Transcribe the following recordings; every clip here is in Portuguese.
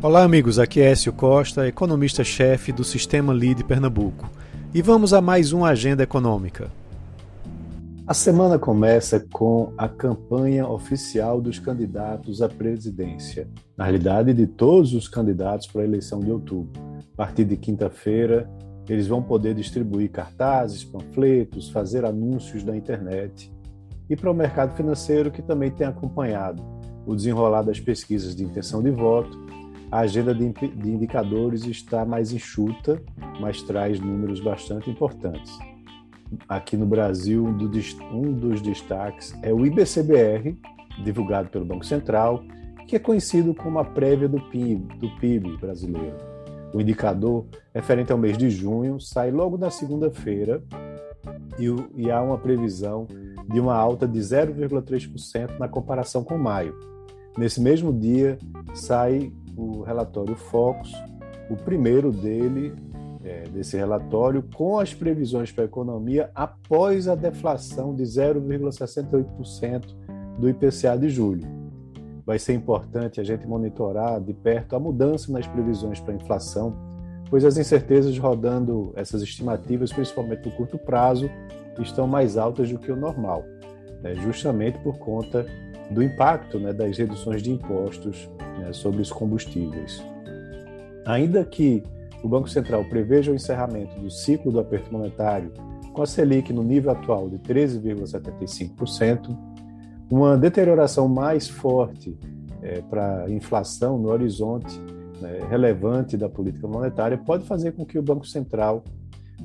Olá, amigos. Aqui é Écio Costa, economista-chefe do Sistema Lead Pernambuco. E vamos a mais uma agenda econômica. A semana começa com a campanha oficial dos candidatos à presidência. Na realidade, de todos os candidatos para a eleição de outubro. A partir de quinta-feira, eles vão poder distribuir cartazes, panfletos, fazer anúncios na internet. E para o mercado financeiro, que também tem acompanhado o desenrolar das pesquisas de intenção de voto a agenda de, indicadores está mais enxuta, mas traz números bastante importantes. Aqui no Brasil, um dos destaques é o IBCBR, divulgado pelo Banco Central, que é conhecido como a prévia do PIB, do PIB brasileiro. O indicador, referente ao mês de junho, sai logo na segunda-feira e, e há uma previsão de uma alta de 0,3% na comparação com maio. Nesse mesmo dia, sai o relatório Focus, o primeiro dele, é, desse relatório, com as previsões para a economia após a deflação de 0,68% do IPCA de julho. Vai ser importante a gente monitorar de perto a mudança nas previsões para a inflação, pois as incertezas rodando essas estimativas, principalmente no curto prazo, estão mais altas do que o normal, né, justamente por conta do impacto né, das reduções de impostos né, sobre os combustíveis. Ainda que o Banco Central preveja o encerramento do ciclo do aperto monetário com a Selic no nível atual de 13,75%, uma deterioração mais forte é, para a inflação no horizonte né, relevante da política monetária pode fazer com que o Banco Central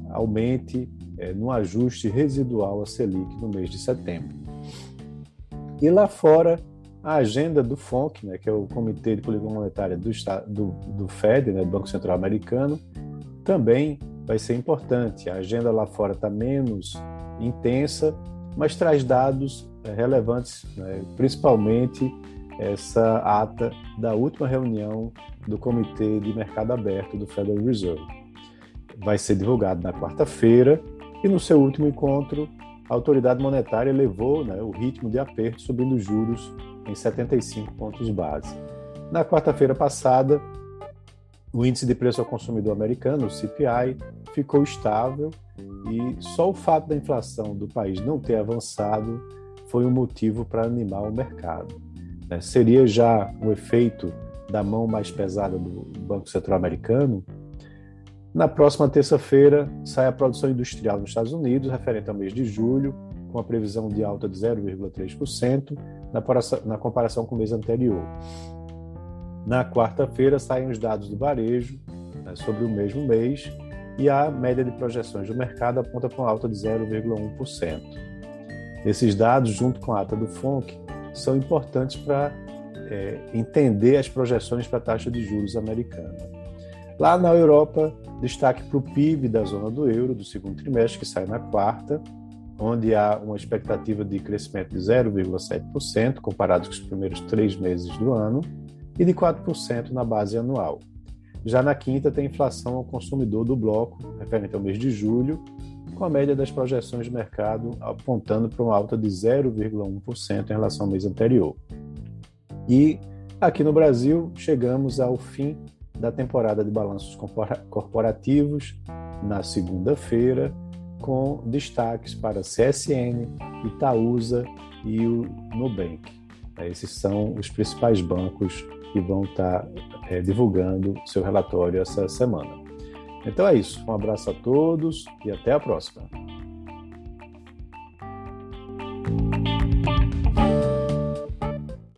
aumente é, no ajuste residual a Selic no mês de setembro. E lá fora, a agenda do FONC, né, que é o Comitê de Política Monetária do, do, do FED, né, do Banco Central Americano, também vai ser importante. A agenda lá fora está menos intensa, mas traz dados é, relevantes, né, principalmente essa ata da última reunião do Comitê de Mercado Aberto do Federal Reserve. Vai ser divulgado na quarta-feira e no seu último encontro, a autoridade monetária elevou né, o ritmo de aperto, subindo os juros em 75 pontos base. Na quarta-feira passada, o índice de preço ao consumidor americano, o CPI, ficou estável e só o fato da inflação do país não ter avançado foi um motivo para animar o mercado. Né? Seria já o efeito da mão mais pesada do Banco Central Americano? Na próxima terça-feira sai a produção industrial nos Estados Unidos, referente ao mês de julho, com a previsão de alta de 0,3% na comparação com o mês anterior. Na quarta-feira saem os dados do varejo né, sobre o mesmo mês e a média de projeções do mercado aponta para uma alta de 0,1%. Esses dados, junto com a ata do FONC, são importantes para é, entender as projeções para a taxa de juros americana. Lá na Europa, destaque para o PIB da zona do euro do segundo trimestre, que sai na quarta, onde há uma expectativa de crescimento de 0,7%, comparado com os primeiros três meses do ano, e de 4% na base anual. Já na quinta, tem inflação ao consumidor do bloco, referente ao mês de julho, com a média das projeções de mercado apontando para uma alta de 0,1% em relação ao mês anterior. E aqui no Brasil, chegamos ao fim da temporada de balanços corporativos na segunda-feira, com destaques para CSN, Itaúsa e o Nubank. Esses são os principais bancos que vão estar é, divulgando seu relatório essa semana. Então é isso. Um abraço a todos e até a próxima.